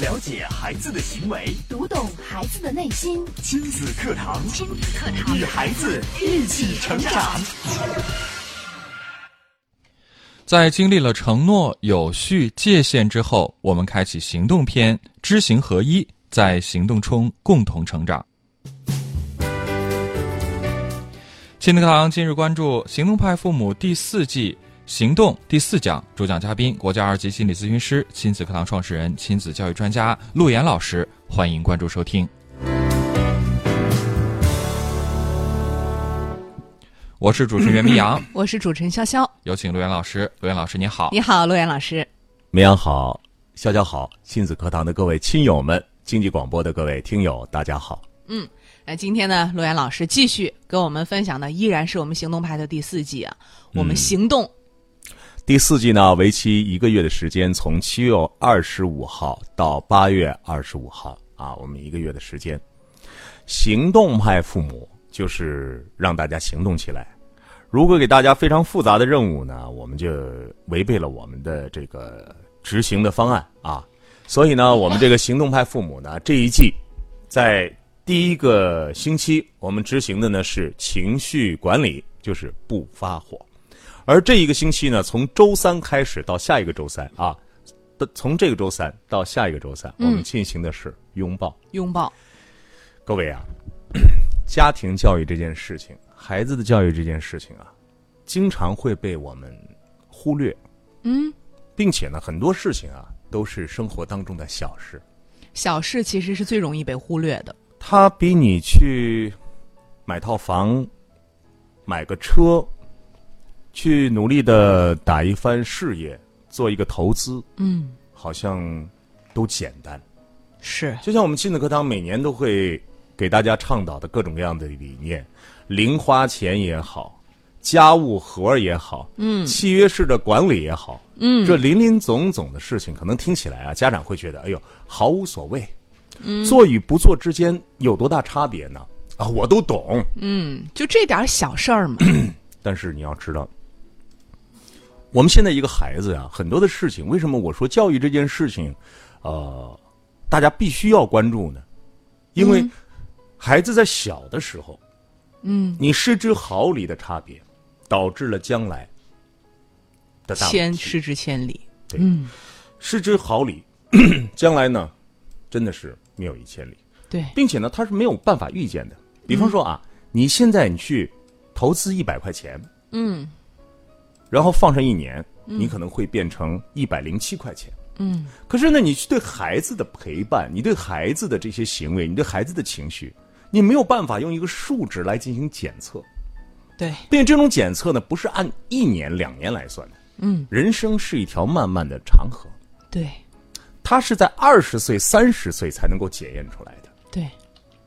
了解孩子的行为，读懂孩子的内心。亲子课堂，亲子课堂，与孩子一起成长。在经历了承诺、有序、界限之后，我们开启行动篇，知行合一，在行动中共同成长。亲子课堂今日关注《行动派父母》第四季。行动第四讲主讲嘉宾，国家二级心理咨询师、亲子课堂创始人、亲子教育专家陆岩老师，欢迎关注收听。我是主持人袁明阳，我是主持人潇潇，有请陆岩老师。陆岩老师，你好！你好，陆岩老师。明阳好，潇潇好，亲子课堂的各位亲友们，经济广播的各位听友，大家好。嗯，那今天呢，陆岩老师继续跟我们分享的依然是我们行动派的第四季啊，我们行动。第四季呢，为期一个月的时间，从七月二十五号到八月二十五号啊，我们一个月的时间。行动派父母就是让大家行动起来。如果给大家非常复杂的任务呢，我们就违背了我们的这个执行的方案啊。所以呢，我们这个行动派父母呢，这一季在第一个星期，我们执行的呢是情绪管理，就是不发火。而这一个星期呢，从周三开始到下一个周三啊，的从这个周三到下一个周三，我们进行的是拥抱。拥抱，各位啊，家庭教育这件事情，孩子的教育这件事情啊，经常会被我们忽略。嗯，并且呢，很多事情啊，都是生活当中的小事。小事其实是最容易被忽略的。它比你去买套房、买个车。去努力的打一番事业，做一个投资，嗯，好像都简单。是，就像我们亲子课堂每年都会给大家倡导的各种各样的理念，零花钱也好，家务活也好，嗯，契约式的管理也好，嗯，这林林总总的事情，可能听起来啊，家长会觉得，哎呦，毫无所谓。嗯，做与不做之间有多大差别呢？啊，我都懂。嗯，就这点小事儿嘛。但是你要知道。我们现在一个孩子呀，很多的事情，为什么我说教育这件事情，呃，大家必须要关注呢？因为孩子在小的时候，嗯，你失之毫厘的差别，导致了将来的大千失之千里。对，嗯，失之毫厘，将来呢，真的是谬以千里。对，并且呢，他是没有办法预见的。比方说啊，你现在你去投资一百块钱，嗯。然后放上一年，你可能会变成一百零七块钱。嗯，可是呢，你对孩子的陪伴，你对孩子的这些行为，你对孩子的情绪，你没有办法用一个数值来进行检测。对，并且这种检测呢，不是按一年两年来算的。嗯，人生是一条漫漫的长河。对，它是在二十岁、三十岁才能够检验出来的。对，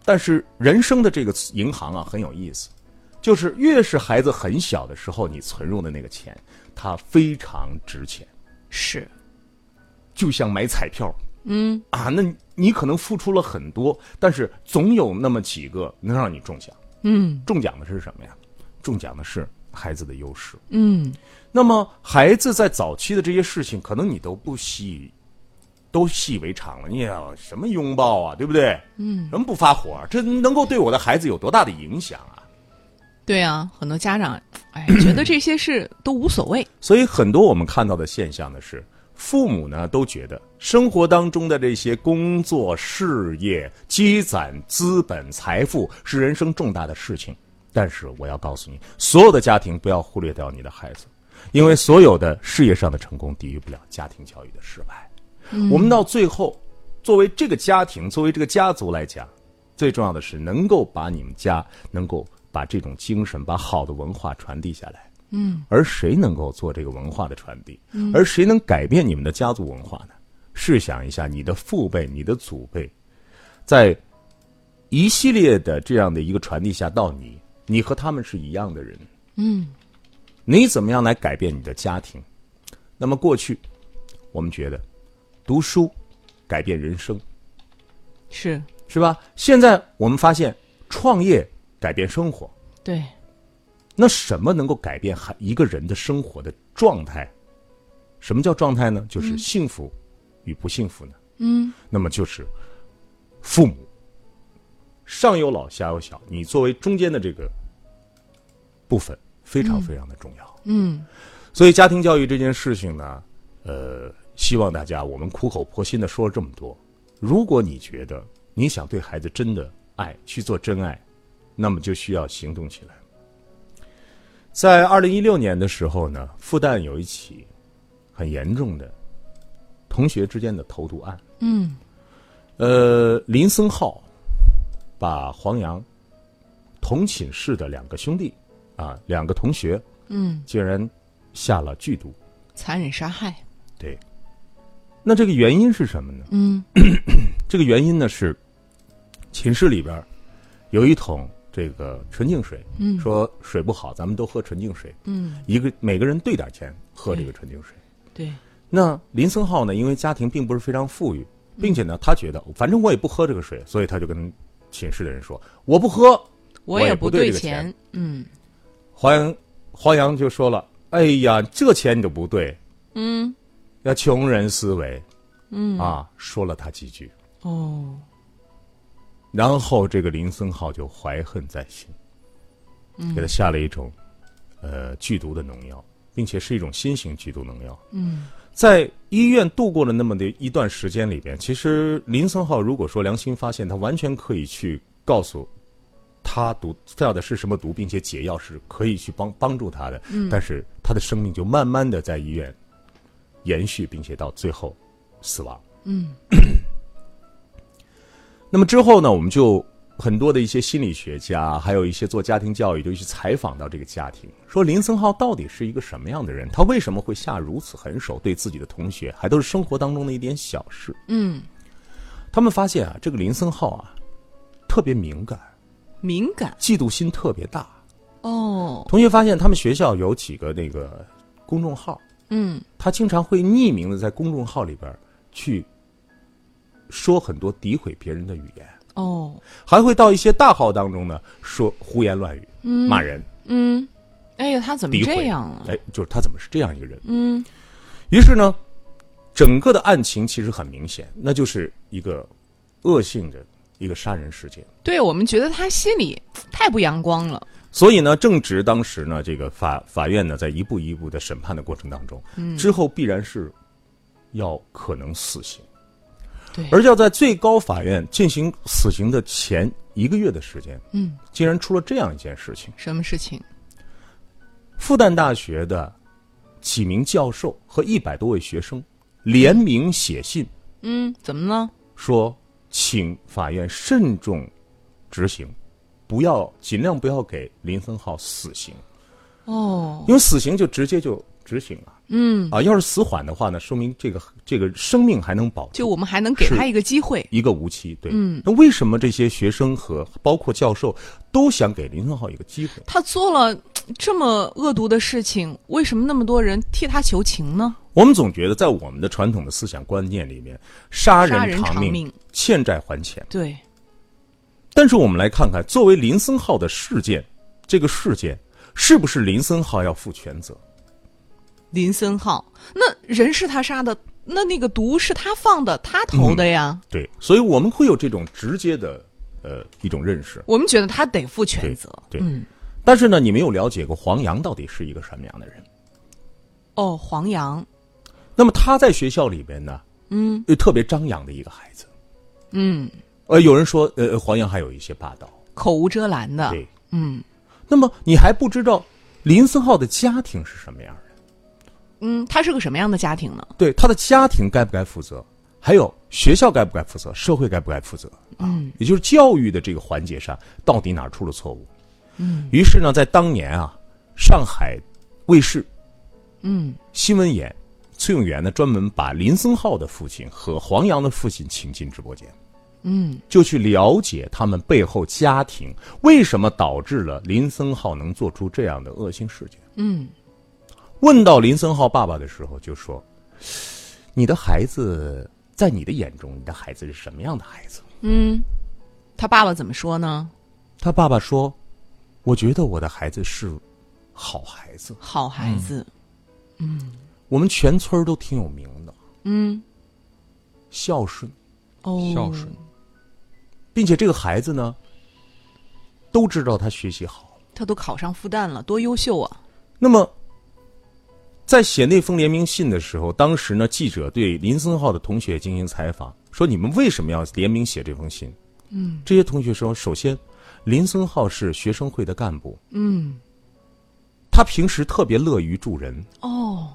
但是人生的这个银行啊，很有意思。就是越是孩子很小的时候，你存入的那个钱，它非常值钱。是，就像买彩票，嗯啊，那你可能付出了很多，但是总有那么几个能让你中奖。嗯，中奖的是什么呀？中奖的是孩子的优势。嗯，那么孩子在早期的这些事情，可能你都不习，都习以为常了。你要什么拥抱啊，对不对？嗯，什么不发火，这能够对我的孩子有多大的影响啊？对啊，很多家长，哎，觉得这些事都无所谓。所以很多我们看到的现象呢是，父母呢都觉得生活当中的这些工作、事业、积攒资本、财富是人生重大的事情。但是我要告诉你，所有的家庭不要忽略掉你的孩子，因为所有的事业上的成功抵御不了家庭教育的失败。嗯、我们到最后，作为这个家庭，作为这个家族来讲，最重要的是能够把你们家能够。把这种精神，把好的文化传递下来。嗯，而谁能够做这个文化的传递？嗯，而谁能改变你们的家族文化呢？试想一下，你的父辈、你的祖辈，在一系列的这样的一个传递下，到你，你和他们是一样的人。嗯，你怎么样来改变你的家庭？那么过去，我们觉得读书改变人生，是是吧？现在我们发现创业。改变生活，对。那什么能够改变孩一个人的生活的状态？什么叫状态呢？就是幸福与不幸福呢？嗯那么就是父母上有老下有小，你作为中间的这个部分非常非常的重要。嗯所以家庭教育这件事情呢，呃，希望大家我们苦口婆心的说了这么多。如果你觉得你想对孩子真的爱，去做真爱，那么就需要行动起来。在二零一六年的时候呢，复旦有一起很严重的同学之间的投毒案。嗯呃，林森浩把黄洋同寝室的两个兄弟啊，两个同学，嗯，竟然下了剧毒。残忍杀害。对，那这个原因是什么呢？嗯 这个原因呢是寝室里边有一桶这个纯净水，嗯。说水不好，咱们都喝纯净水，嗯，一个每个人兑点钱喝这个纯净水。对，那林森浩呢，因为家庭并不是非常富裕，并且呢，他觉得反正我也不喝这个水，所以他就跟寝室的人说：“我不喝。”我也不兑钱。嗯。黄洋黄洋就说了：“哎呀，这钱你都不兑，嗯。要穷人思维。嗯。啊！”说了他几句，哦然后这个林森浩就怀恨在心，给他下了一种呃剧毒的农药，并且是一种新型剧毒农药。嗯在医院度过了那么的一段时间里边，其实林森浩如果说良心发现，他完全可以去告诉他毒下的是什么毒，并且解药是可以去帮帮助他的。嗯，但是他的生命就慢慢的在医院延续，并且到最后死亡。嗯 那么之后呢，我们就很多的一些心理学家，还有一些做家庭教育，就去采访到这个家庭，说林森浩到底是一个什么样的人？他为什么会下如此狠手对自己的同学，还都是生活当中的一点小事？嗯，他们发现啊，这个林森浩啊，特别敏感，敏感嫉妒心特别大。哦，同学发现他们学校有几个那个公众号，嗯他经常会匿名的在公众号里边去说很多诋毁别人的语言。哦还会到一些大号当中呢说胡言乱语、骂人、嗯，哎呀，他怎么。这样啊？哎，就是他怎么是这样一个人？嗯于是呢，整个的案情其实很明显，那就是一个恶性的一个杀人事件。对我们觉得他心里太不阳光了。所以呢，正值当时呢，这个法法院呢，在一步一步的审判的过程当中，嗯之后必然是要可能死刑，对，而要在最高法院进行死刑的前一个月的时间，嗯，竟然出了这样一件事情。什么事情？复旦大学的几名教授和一百多位学生联名写信嗯，怎么了？说，请法院慎重执行，不要尽量不要给林森浩死刑，哦，因为死刑就直接就执行了嗯，啊。要是死缓的话呢，说明这个这个生命还能保住。就我们还能给他一个机会。一个无期，对，嗯那为什么这些学生和包括教授都想给林森浩一个机会？他做了这么恶毒的事情，为什么那么多人替他求情呢？我们总觉得，在我们的传统的思想观念里面，杀杀人偿命欠债还钱。对，但是我们来看看，作为林森浩的事件，这个事件是不是林森浩要负全责？林森浩，那人是他杀的，那那个毒是他放的，他投的呀。对，所以我们会有这种直接的呃一种认识。我们觉得他得负全责。对，嗯，但是呢，你没有了解过黄洋到底是一个什么样的人。哦，黄洋，那么他在学校里边呢，嗯又特别张扬的一个孩子。嗯，呃，有人说，呃，黄洋还有一些霸道。口无遮拦的。对，嗯那么你还不知道林森浩的家庭是什么样的？嗯，他是个什么样的家庭呢？对他的家庭该不该负责？还有学校该不该负责？社会该不该负责？嗯，也就是教育的这个环节上，到底哪儿出了错误？嗯，于是呢，在当年啊，上海卫视嗯新闻眼崔永元呢，专门把林森浩的父亲和黄洋的父亲请进直播间，嗯就去了解他们背后家庭为什么导致了林森浩能做出这样的恶性事件。嗯问到林森浩爸爸的时候，就说：“你的孩子在你的眼中，你的孩子是什么样的孩子嗯，他爸爸怎么说呢？？”他爸爸说：“我觉得我的孩子是好孩子，好孩子。嗯我们全村儿都挺有名的，嗯孝顺，哦，孝顺，并且这个孩子呢，都知道他学习好。他都考上复旦了，多优秀啊！那么，在写那封联名信的时候，当时呢，记者对林森浩的同学进行采访，说：“你们为什么要联名写这封信？”嗯，这些同学说：“首先，林森浩是学生会的干部，嗯，他平时特别乐于助人。哦，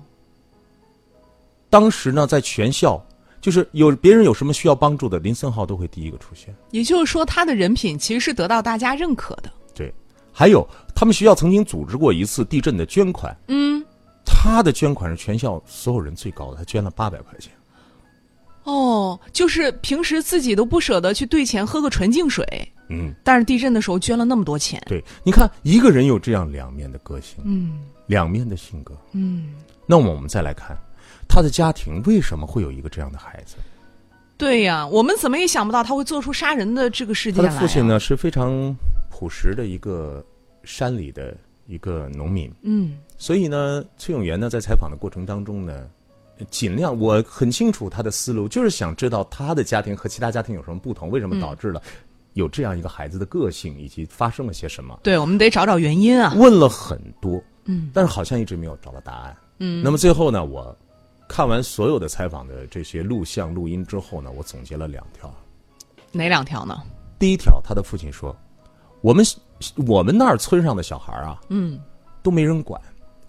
当时呢，在全校，就是有别人有什么需要帮助的，林森浩都会第一个出现。也就是说，他的人品其实是得到大家认可的。对，还有他们学校曾经组织过一次地震的捐款，嗯，他的捐款是全校所有人最高的，他捐了八百块钱。哦，就是平时自己都不舍得去兑钱喝个纯净水，嗯，但是地震的时候捐了那么多钱。对，你看一个人有这样两面的个性，嗯两面的性格。嗯，那么我们再来看，他的家庭为什么会有一个这样的孩子？对呀，我们怎么也想不到他会做出杀人的这个事他件来、啊。的父亲呢是非常朴实的一个山里的一个农民，嗯所以呢，崔永元呢在采访的过程当中呢，尽量我很清楚他的思路，就是想知道他的家庭和其他家庭有什么不同，为什么导致了有这样一个孩子的个性，以及发生了些什么。对，我们得找找原因啊。问了很多，嗯，但是好像一直没有找到答案。嗯，那么最后呢，我看完所有的采访的这些录像录音之后呢，我总结了两条。哪两条呢？第一条，他的父亲说：“我们我们那儿村上的小孩啊，嗯，都没人管，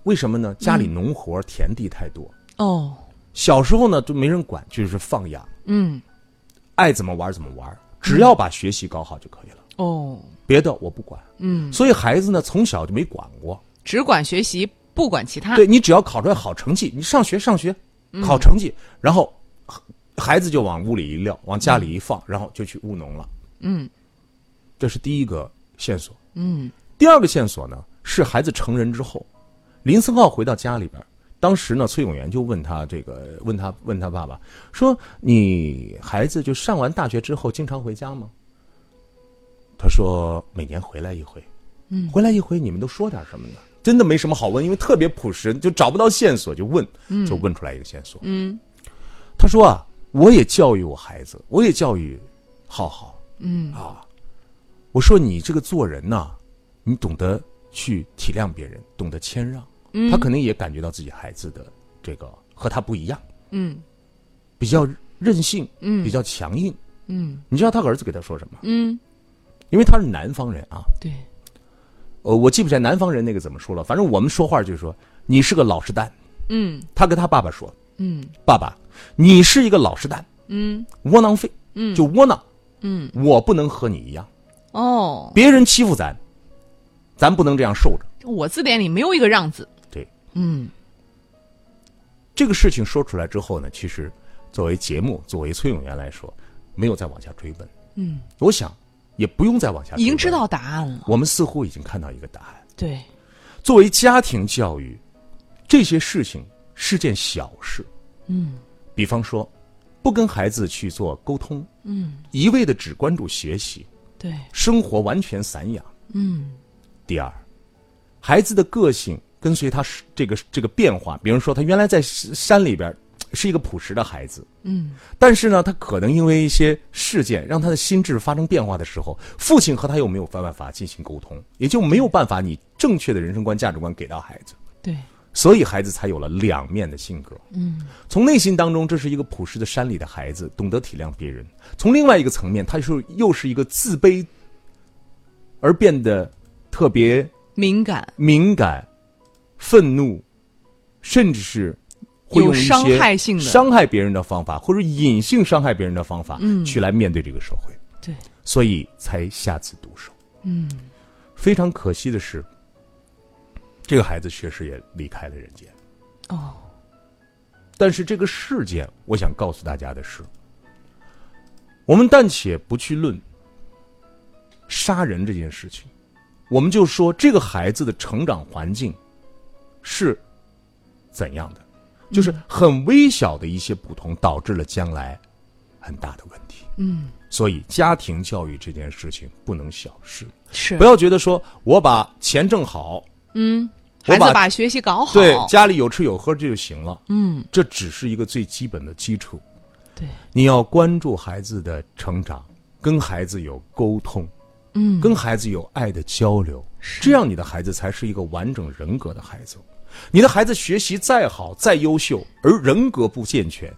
为什么呢？家里农活、田地太多，哦，小时候呢都没人管，就是放养，嗯，爱怎么玩怎么玩，只要把学习搞好就可以了，哦，别的我不管。嗯，所以孩子呢从小就没管过。只管学习，不管其他。对你只要考出来好成绩，你上学上学，考成绩，然后孩子就往屋里一撂，往家里一放，然后就去务农了。嗯这是第一个线索。嗯第二个线索呢，是孩子成人之后，林森浩回到家里边，当时呢，崔永元就问他这个，问他问他爸爸说：“你孩子就上完大学之后经常回家吗？”他说：“每年回来一回。”嗯，回来一回，你们都说点什么呢？真的没什么好问，因为特别朴实，就找不到线索，就问，就问出来一个线索。嗯他说啊，我也教育我孩子，我也教育浩浩嗯啊。我说你这个做人呐、你懂得去体谅别人，懂得谦让。嗯。他可能也感觉到自己孩子的这个和他不一样，嗯。比较任性，嗯。比较强硬。嗯。你知道他儿子给他说什么？嗯，因为他是南方人啊，对，呃，我记不起来南方人那个怎么说了，反正我们说话就是说你是个老实蛋。嗯。他跟他爸爸说嗯：“爸爸，你是一个老实蛋，嗯。窝囊废，嗯。就窝囊。嗯，我不能和你一样，哦，别人欺负咱，咱不能这样受着。我字典里没有一个让字。对，嗯这个事情说出来之后呢，其实作为节目，作为崔永元来说，没有再往下追问。嗯，我想也不用再往下追问，已经知道答案了。我们似乎已经看到一个答案。对，作为家庭教育，这些事情是件小事。嗯比方说，不跟孩子去做沟通，嗯，一味的只关注学习，对，生活完全散养。嗯第二，孩子的个性跟随他是这个这个变化，比如说他原来在山里边是一个朴实的孩子，嗯。但是呢，他可能因为一些事件让他的心智发生变化的时候，父亲和他又没有办法进行沟通，也就没有办法你正确的人生观、价值观给到孩子，对，所以孩子才有了两面的性格。嗯从内心当中，这是一个朴实的山里的孩子，懂得体谅别人；从另外一个层面，他是又是一个自卑，而变得特别敏感，敏感、愤怒，甚至是会用一些有伤害性的。伤害别人的方法，或者隐性伤害别人的方法，嗯。去来面对这个社会，对，所以才下此毒手。嗯。非常可惜的是，这个孩子确实也离开了人间。哦，但是这个事件，我想告诉大家的是，我们暂且不去论杀人这件事情，我们就说这个孩子的成长环境是怎样的，就是很微小的一些不同，导致了将来很大的问题。嗯。所以，家庭教育这件事情不能小视，是。不要觉得说我把钱挣好，嗯，孩子把学习搞好，对家里有吃有喝这就行了，嗯。这只是一个最基本的基础。对，你要关注孩子的成长，跟孩子有沟通，嗯，跟孩子有爱的交流，这样你的孩子才是一个完整人格的孩子。你的孩子学习再好再优秀，而人格不健全，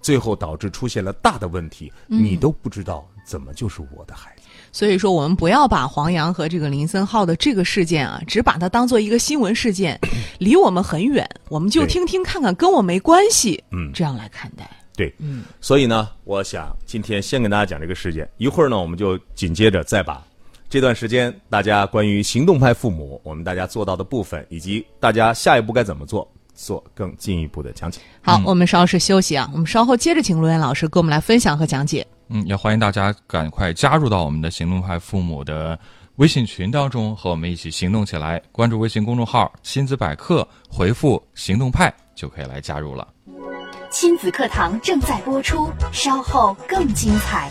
最后导致出现了大的问题，你都不知道怎么就是我的孩子。所以说，我们不要把黄洋和这个林森浩的这个事件啊，只把它当做一个新闻事件，离我们很远，我们就听听看看，跟我没关系，嗯这样来看待。对，嗯，所以呢，我想今天先跟大家讲这个事件，一会儿呢，我们就紧接着再把这段时间大家关于行动派父母我们大家做到的部分，以及大家下一步该怎么做，做更进一步的讲解。好，我们稍事休息啊，我们稍后接着请陆岩老师给我们来分享和讲解。嗯，也欢迎大家赶快加入到我们的行动派父母的微信群当中，和我们一起行动起来。关注微信公众号“亲子百科”，回复“行动派”就可以来加入了。亲子课堂正在播出，稍后更精彩。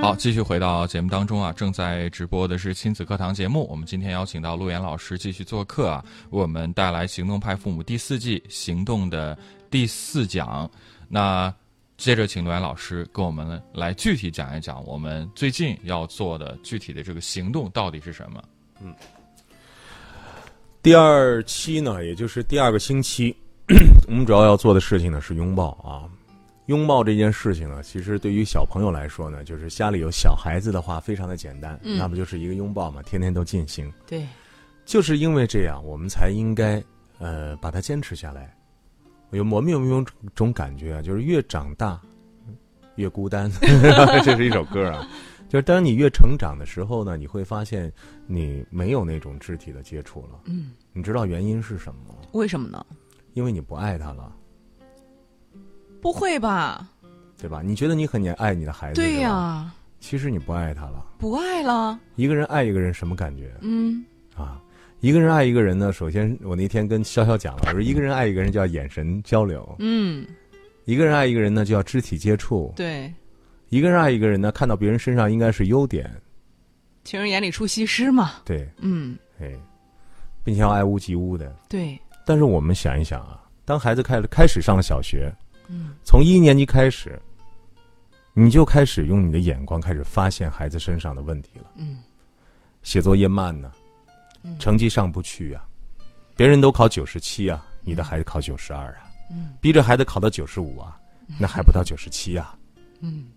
好，继续回到节目当中啊，正在直播的是亲子课堂节目。我们今天邀请到陆岩老师继续做客啊，为我们带来《行动派父母》第四季行动的第四讲。那接着请陆岩老师跟我们来具体讲一讲，我们最近要做的具体的这个行动到底是什么？嗯第二期呢，也就是第二个星期，我们主要要做的事情呢是拥抱啊。拥抱这件事情呢，其实对于小朋友来说呢，就是家里有小孩子的话，非常的简单，那不就是一个拥抱嘛，天天都进行。对，就是因为这样，我们才应该呃把它坚持下来。有我们有没有种感觉啊？就是越长大越孤单，这是一首歌啊。就是当你越成长的时候呢，你会发现你没有那种肢体的接触了。嗯，你知道原因是什么吗？为什么呢？因为你不爱他了，不会吧？对吧？你觉得你很爱你的孩子，对呀、其实你不爱他了。不爱了。一个人爱一个人什么感觉嗯，啊？一个人爱一个人呢，首先我那天跟潇潇讲了，我说 一个人爱一个人就要眼神交流，嗯，一个人爱一个人呢就要肢体接触，对，一个人爱一个人呢看到别人身上应该是优点，情人眼里出西施嘛。对，嗯，哎，并且要爱屋及乌的。对，但是我们想一想啊，当孩子开始开始上了小学，嗯，从一年级开始，你就开始用你的眼光开始发现孩子身上的问题了。嗯，写作业慢呢，嗯。成绩上不去啊，别人都考九十七啊，你的孩子考九十二啊，嗯，逼着孩子考到九十五啊，那还不到九十七啊。嗯，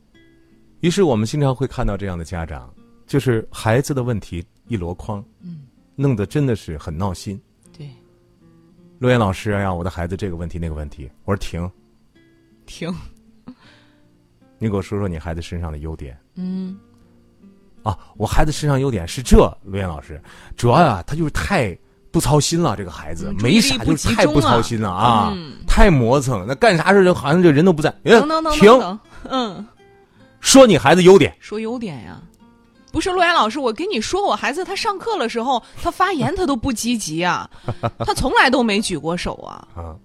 于是我们经常会看到这样的家长，就是孩子的问题一箩筐，嗯，弄得真的是很闹心。对，陆岩老师让我的孩子这个问题那个问题，我说停，停。你给我说说你孩子身上的优点嗯，啊！我孩子身上优点是这，陆岩老师，主要呀、他就是太不操心了，这个孩子、嗯没啥，就是太不操心了啊，嗯太磨蹭，那干啥事就好像这人都不在。哎等等等停等，嗯，说你孩子优点，说优点呀。不是陆岩老师，我跟你说，我孩子他上课的时候，他发言他都不积极啊，他从来都没举过手啊。啊，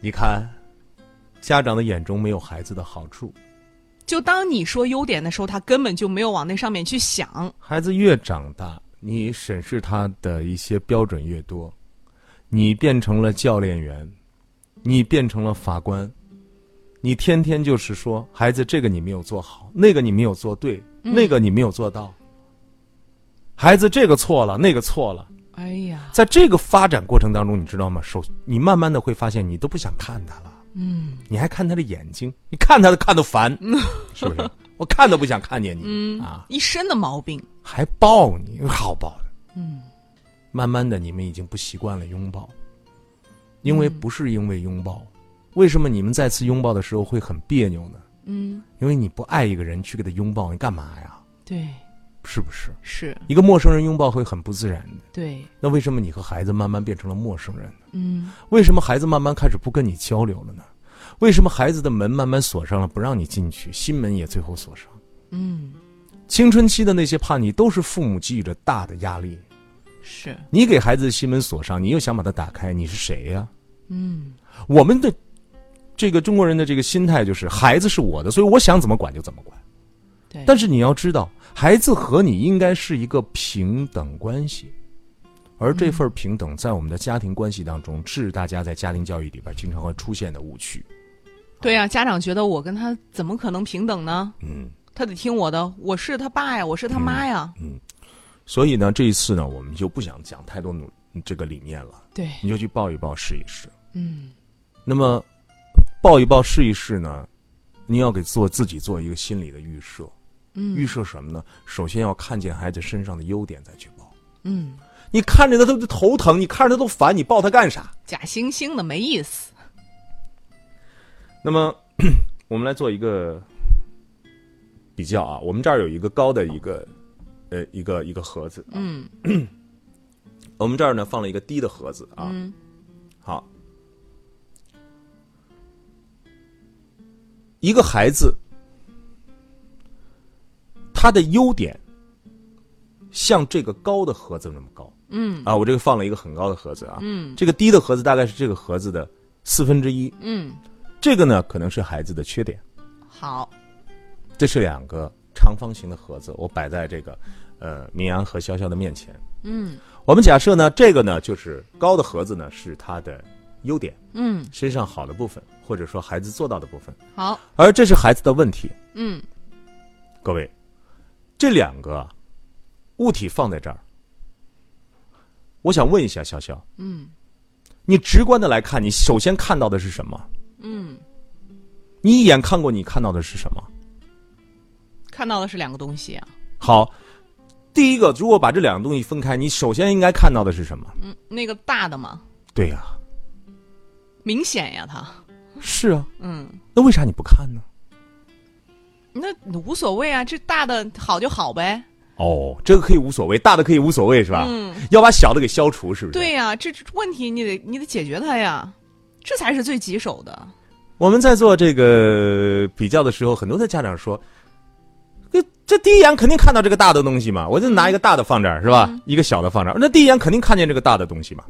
你看，家长的眼中没有孩子的好处。就当你说优点的时候，他根本就没有往那上面去想。孩子越长大，你审视他的一些标准越多，你变成了教练员，你变成了法官，你天天就是说孩子这个你没有做好，那个你没有做对，那个你没有做到。孩子这个错了，那个错了，哎呀，在这个发展过程当中，你知道吗？首你慢慢的会发现，你都不想看他了。嗯你还看他的眼睛，你看他都看都烦，是不是？我看都不想看见你、嗯啊，一身的毛病。还抱你，好抱的。嗯慢慢的，你们已经不习惯了拥抱，因为不是因为拥抱，为什么你们再次拥抱的时候会很别扭呢？嗯，因为你不爱一个人去给他拥抱，你干嘛呀？对，是不是？是，一个陌生人拥抱会很不自然的。对，那为什么你和孩子慢慢变成了陌生人呢？嗯为什么孩子慢慢开始不跟你交流了呢？为什么孩子的门慢慢锁上了，不让你进去，心门也最后锁上？嗯，青春期的那些叛逆，都是父母给予着大的压力。是，你给孩子的心门锁上，你又想把它打开，你是谁呀、嗯，我们的这个中国人的这个心态就是，孩子是我的，所以我想怎么管就怎么管。对，但是你要知道，孩子和你应该是一个平等关系，而这份平等在我们的家庭关系当中，是大家在家庭教育里边经常会出现的误区。对呀、家长觉得我跟他怎么可能平等呢？嗯，他得听我的，我是他爸呀，我是他妈呀。嗯所以呢，这一次呢，我们就不想讲太多努这个理念了，对，你就去抱一抱试一试。嗯，那么，抱一抱试一试呢，你要给做自己做一个心理的预设。嗯预设什么呢？首先要看见孩子身上的优点再去抱。嗯，你看着他都头疼，你看着他都烦，你抱他干啥？假惺惺的没意思。那么，我们来做一个比较啊。我们这儿有一个高的一个，呃，一个一个盒子。嗯 我们这儿呢放了一个低的盒子啊。嗯好，一个孩子，他的优点像这个高的盒子那么高嗯啊。我这个放了一个很高的盒子啊。嗯这个低的盒子大概是这个盒子的四分之一。嗯，这个呢，可能是孩子的缺点。好，这是两个长方形的盒子，我摆在这个呃明阳和潇潇的面前。嗯我们假设呢，这个呢就是高的盒子呢是他的优点，嗯身上好的部分，或者说孩子做到的部分，好，而这是孩子的问题。嗯各位，这两个啊物体放在这儿，我想问一下潇潇，嗯你直观的来看，你首先看到的是什么？嗯，你一眼看过，你看到的是什么？看到的是两个东西啊。好，第一个，如果把这两个东西分开，你首先应该看到的是什么？嗯，那个大的吗，对呀、明显呀，它。是啊，嗯，那为啥你不看呢？那无所谓啊，这大的好就好呗。哦，这个可以无所谓，大的可以无所谓是吧？嗯，要把小的给消除，是不是？对。呀、这这问题你得你得解决它呀，这才是最棘手的。我们在做这个比较的时候，很多的家长说，这这第一眼肯定看到这个大的东西嘛，我就拿一个大的放这儿是吧？一个小的放这儿，那第一眼肯定看见这个大的东西嘛。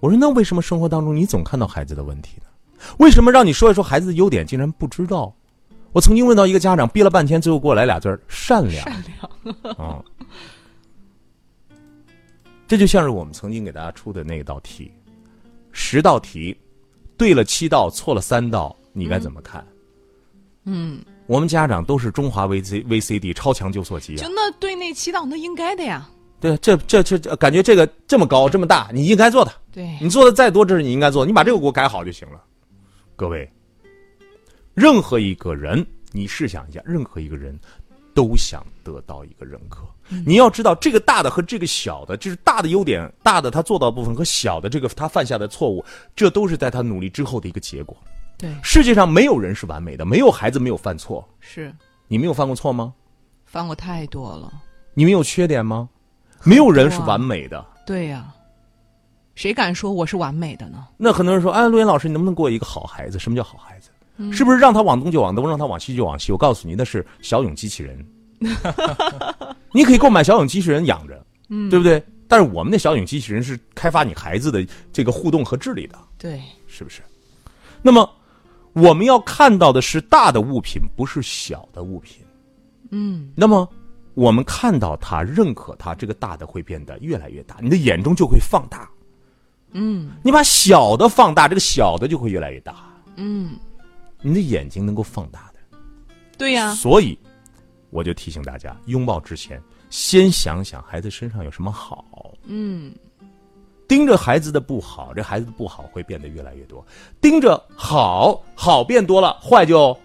我说那为什么生活当中你总看到孩子的问题呢？为什么让你说一说孩子的优点，竟然不知道？我曾经问到一个家长，憋了半天，最后给我来俩字儿：善良。善良。啊、这就像是我们曾经给大家出的那道题，十道题，对了七道，错了三道，你该怎么看？嗯，我们家长都是中华 VC VCD 超强纠错机啊！就那对那七道那应该的呀。对，这这这这，感觉这个这么高这么大，你应该做的。对，你做的再多，这是你应该做的，你把这个给我改好就行了。各位，任何一个人，你试想一下，任何一个人都想得到一个认可。你要知道，这个大的和这个小的，就是大的优点，大的他做到的部分和小的这个他犯下的错误，这都是在他努力之后的一个结果。对，世界上没有人是完美的，没有孩子没有犯错。是你没有犯过错吗？犯过太多了。你没有缺点吗？没有人是完美的。对呀、谁敢说我是完美的呢？那很多人说：“哎，陆岩老师，你能不能给我一个好孩子？什么叫好孩子？嗯是不是让他往东就往东，让他往西就往西？”我告诉你，那是小勇机器人。你可以购买小勇机器人养着，嗯对不对？但是我们的小勇机器人是开发你孩子的这个互动和智力的，对，是不是？那么我们要看到的是大的物品，不是小的物品。嗯，那么我们看到它、认可它，这个大的会变得越来越大，你的眼中就会放大。嗯你把小的放大，这个小的就会越来越大。嗯，你的眼睛能够放大的。对呀、所以，我就提醒大家，拥抱之前，先想想孩子身上有什么好。嗯，盯着孩子的不好，这孩子的不好会变得越来越多；盯着好，好变多了，坏就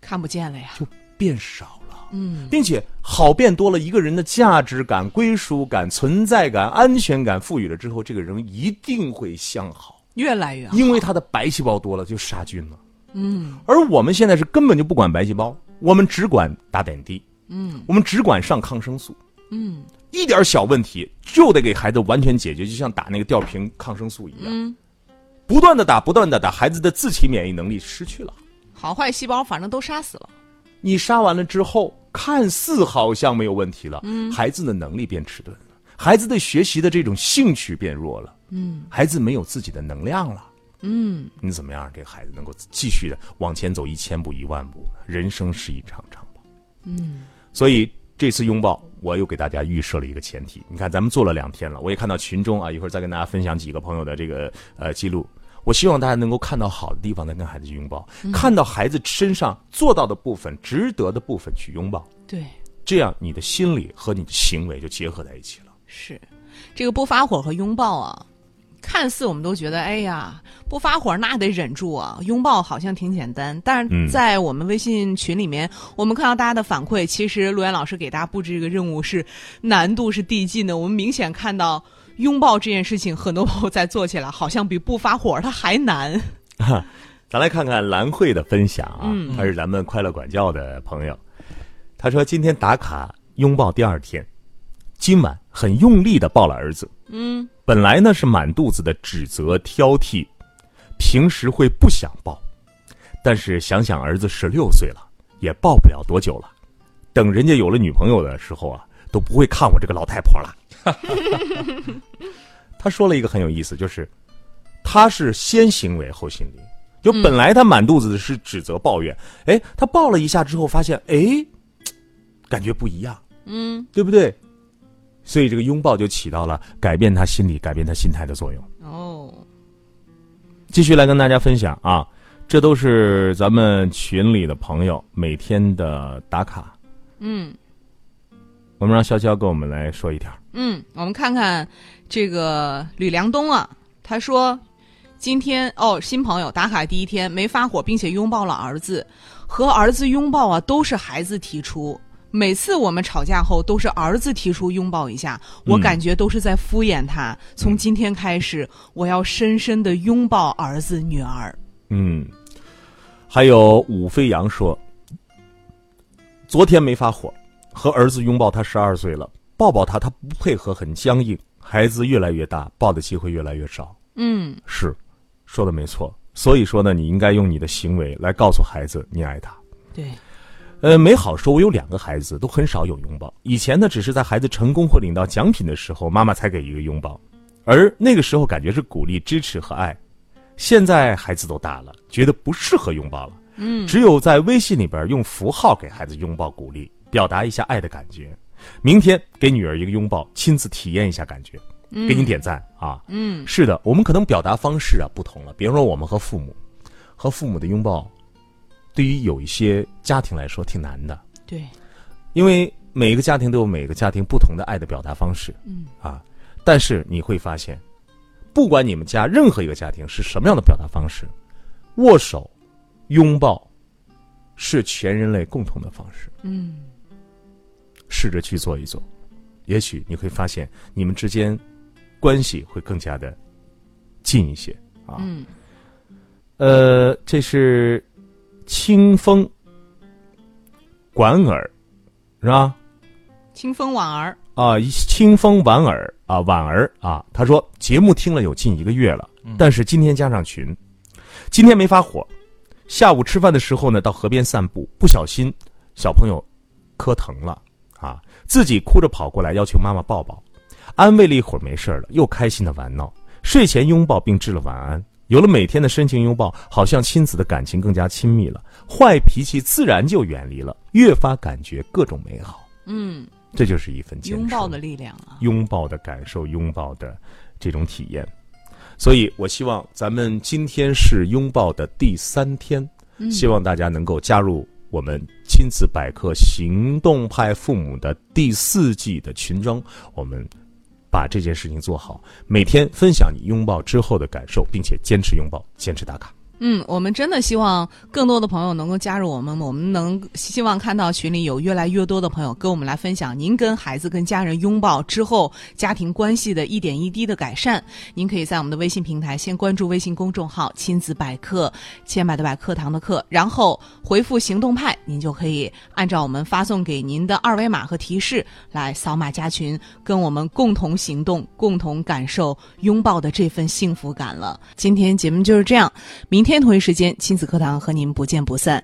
看不见了呀。就变少了。嗯，并且好变多了，一个人的价值感、归属感、存在感、安全感赋予了之后，这个人一定会向好，越来越好。因为他的白细胞多了，就杀菌了。嗯。而我们现在是根本就不管白细胞，我们只管打点滴，嗯。我们只管上抗生素，嗯。一点小问题就得给孩子完全解决，就像打那个吊瓶抗生素一样，嗯，不断的打，不断的打，孩子的自体免疫能力失去了。好坏细胞反正都杀死了。你杀完了之后，看似好像没有问题了，嗯。孩子的能力变迟钝了，孩子对学习的这种兴趣变弱了，嗯，孩子没有自己的能量了，嗯，你怎么样让这个孩子能够继续的往前走一千步一万步？人生是一场长跑，嗯，所以这次拥抱，我又给大家预设了一个前提。你看，咱们做了两天了，我也看到群中啊，一会儿再跟大家分享几个朋友的这个呃记录。我希望大家能够看到好的地方，再跟孩子去拥抱；看到孩子身上做到的部分、值得的部分去拥抱。对，这样你的心理和你的行为就结合在一起了。是这个不发火和拥抱啊，看似我们都觉得，哎呀，不发火那得忍住啊，拥抱好像挺简单。但是在我们微信群里面，我们看到大家的反馈，其实陆岩老师给大家布置这个任务是难度是递进的。我们明显看到。拥抱这件事情，很多朋友在做起来，好像比不发火它还难。咱来看看兰慧的分享啊，他是咱们快乐管教的朋友。他说今天打卡拥抱第二天，今晚很用力的抱了儿子。嗯，本来呢是满肚子的指责挑剔，平时会不想抱，但是想想儿子十六岁了，也抱不了多久了。等人家有了女朋友的时候啊，都不会看我这个老太婆了。他说了一个很有意思，就是他是先行为后心理，就本来他满肚子的是指责抱怨，哎，他抱了一下之后，发现哎，感觉不一样，嗯，对不对？所以这个拥抱就起到了改变他心理、改变他心态的作用。哦，继续来跟大家分享啊，这都是咱们群里的朋友每天的打卡。嗯。我们让潇潇跟我们来说一条。嗯，我们看看这个吕良东啊，他说今天哦，新朋友打卡第一天没发火，并且拥抱了儿子，和儿子拥抱啊，都是孩子提出。每次我们吵架后，都是儿子提出拥抱一下，我感觉都是在敷衍他。从今天开始，我要深深的拥抱儿子女儿。嗯，还有武飞扬说，昨天没发火。和儿子拥抱，他十二岁了，抱抱他，他不配合，很僵硬。孩子越来越大，抱的机会越来越少。嗯，是，说的没错。所以说呢，你应该用你的行为来告诉孩子你爱他。对，呃，没好说，我有两个孩子，都很少有拥抱。以前呢，只是在孩子成功或领到奖品的时候，妈妈才给一个拥抱，而那个时候感觉是鼓励、支持和爱。现在孩子都大了，觉得不适合拥抱了。嗯，只有在微信里边用符号给孩子拥抱鼓励。表达一下爱的感觉，明天给女儿一个拥抱，亲自体验一下感觉，给你点赞啊！嗯，是的，我们可能表达方式啊不同了。比如说，我们和父母，和父母的拥抱，对于有一些家庭来说挺难的。对，因为每一个家庭都有每个家庭不同的爱的表达方式。嗯啊，但是你会发现，不管你们家任何一个家庭是什么样的表达方式，握手、拥抱，是全人类共同的方式。嗯。试着去做一做，也许你会发现你们之间关系会更加的近一些啊。嗯。呃，这是清风莞尔，是吧？清风莞尔啊，清风莞尔啊，莞儿啊。他说节目听了有近一个月了，但是今天加上群，今天没发火。下午吃饭的时候呢，到河边散步，不小心小朋友磕疼了。啊！自己哭着跑过来，要求妈妈抱抱，安慰了一会儿，没事了，又开心的玩闹。睡前拥抱并致了晚安。有了每天的深情拥抱，好像亲子的感情更加亲密了，坏脾气自然就远离了，越发感觉各种美好。嗯，这就是一份拥抱的力量啊！拥抱的感受，拥抱的这种体验。所以我希望咱们今天是拥抱的第三天，希望大家能够加入。我们亲子百科行动派父母的第四季的群中，我们把这件事情做好，每天分享你拥抱之后的感受，并且坚持拥抱，坚持打卡。嗯，我们真的希望更多的朋友能够加入我们，我们能希望看到群里有越来越多的朋友跟我们来分享您跟孩子、跟家人拥抱之后家庭关系的一点一滴的改善。您可以在我们的微信平台先关注微信公众号“亲子百科”，千百的百课堂的课，然后回复“行动派”，您就可以按照我们发送给您的二维码和提示来扫码加群，跟我们共同行动，共同感受拥抱的这份幸福感了。今天节目就是这样，明。天同一时间，亲子课堂和您不见不散。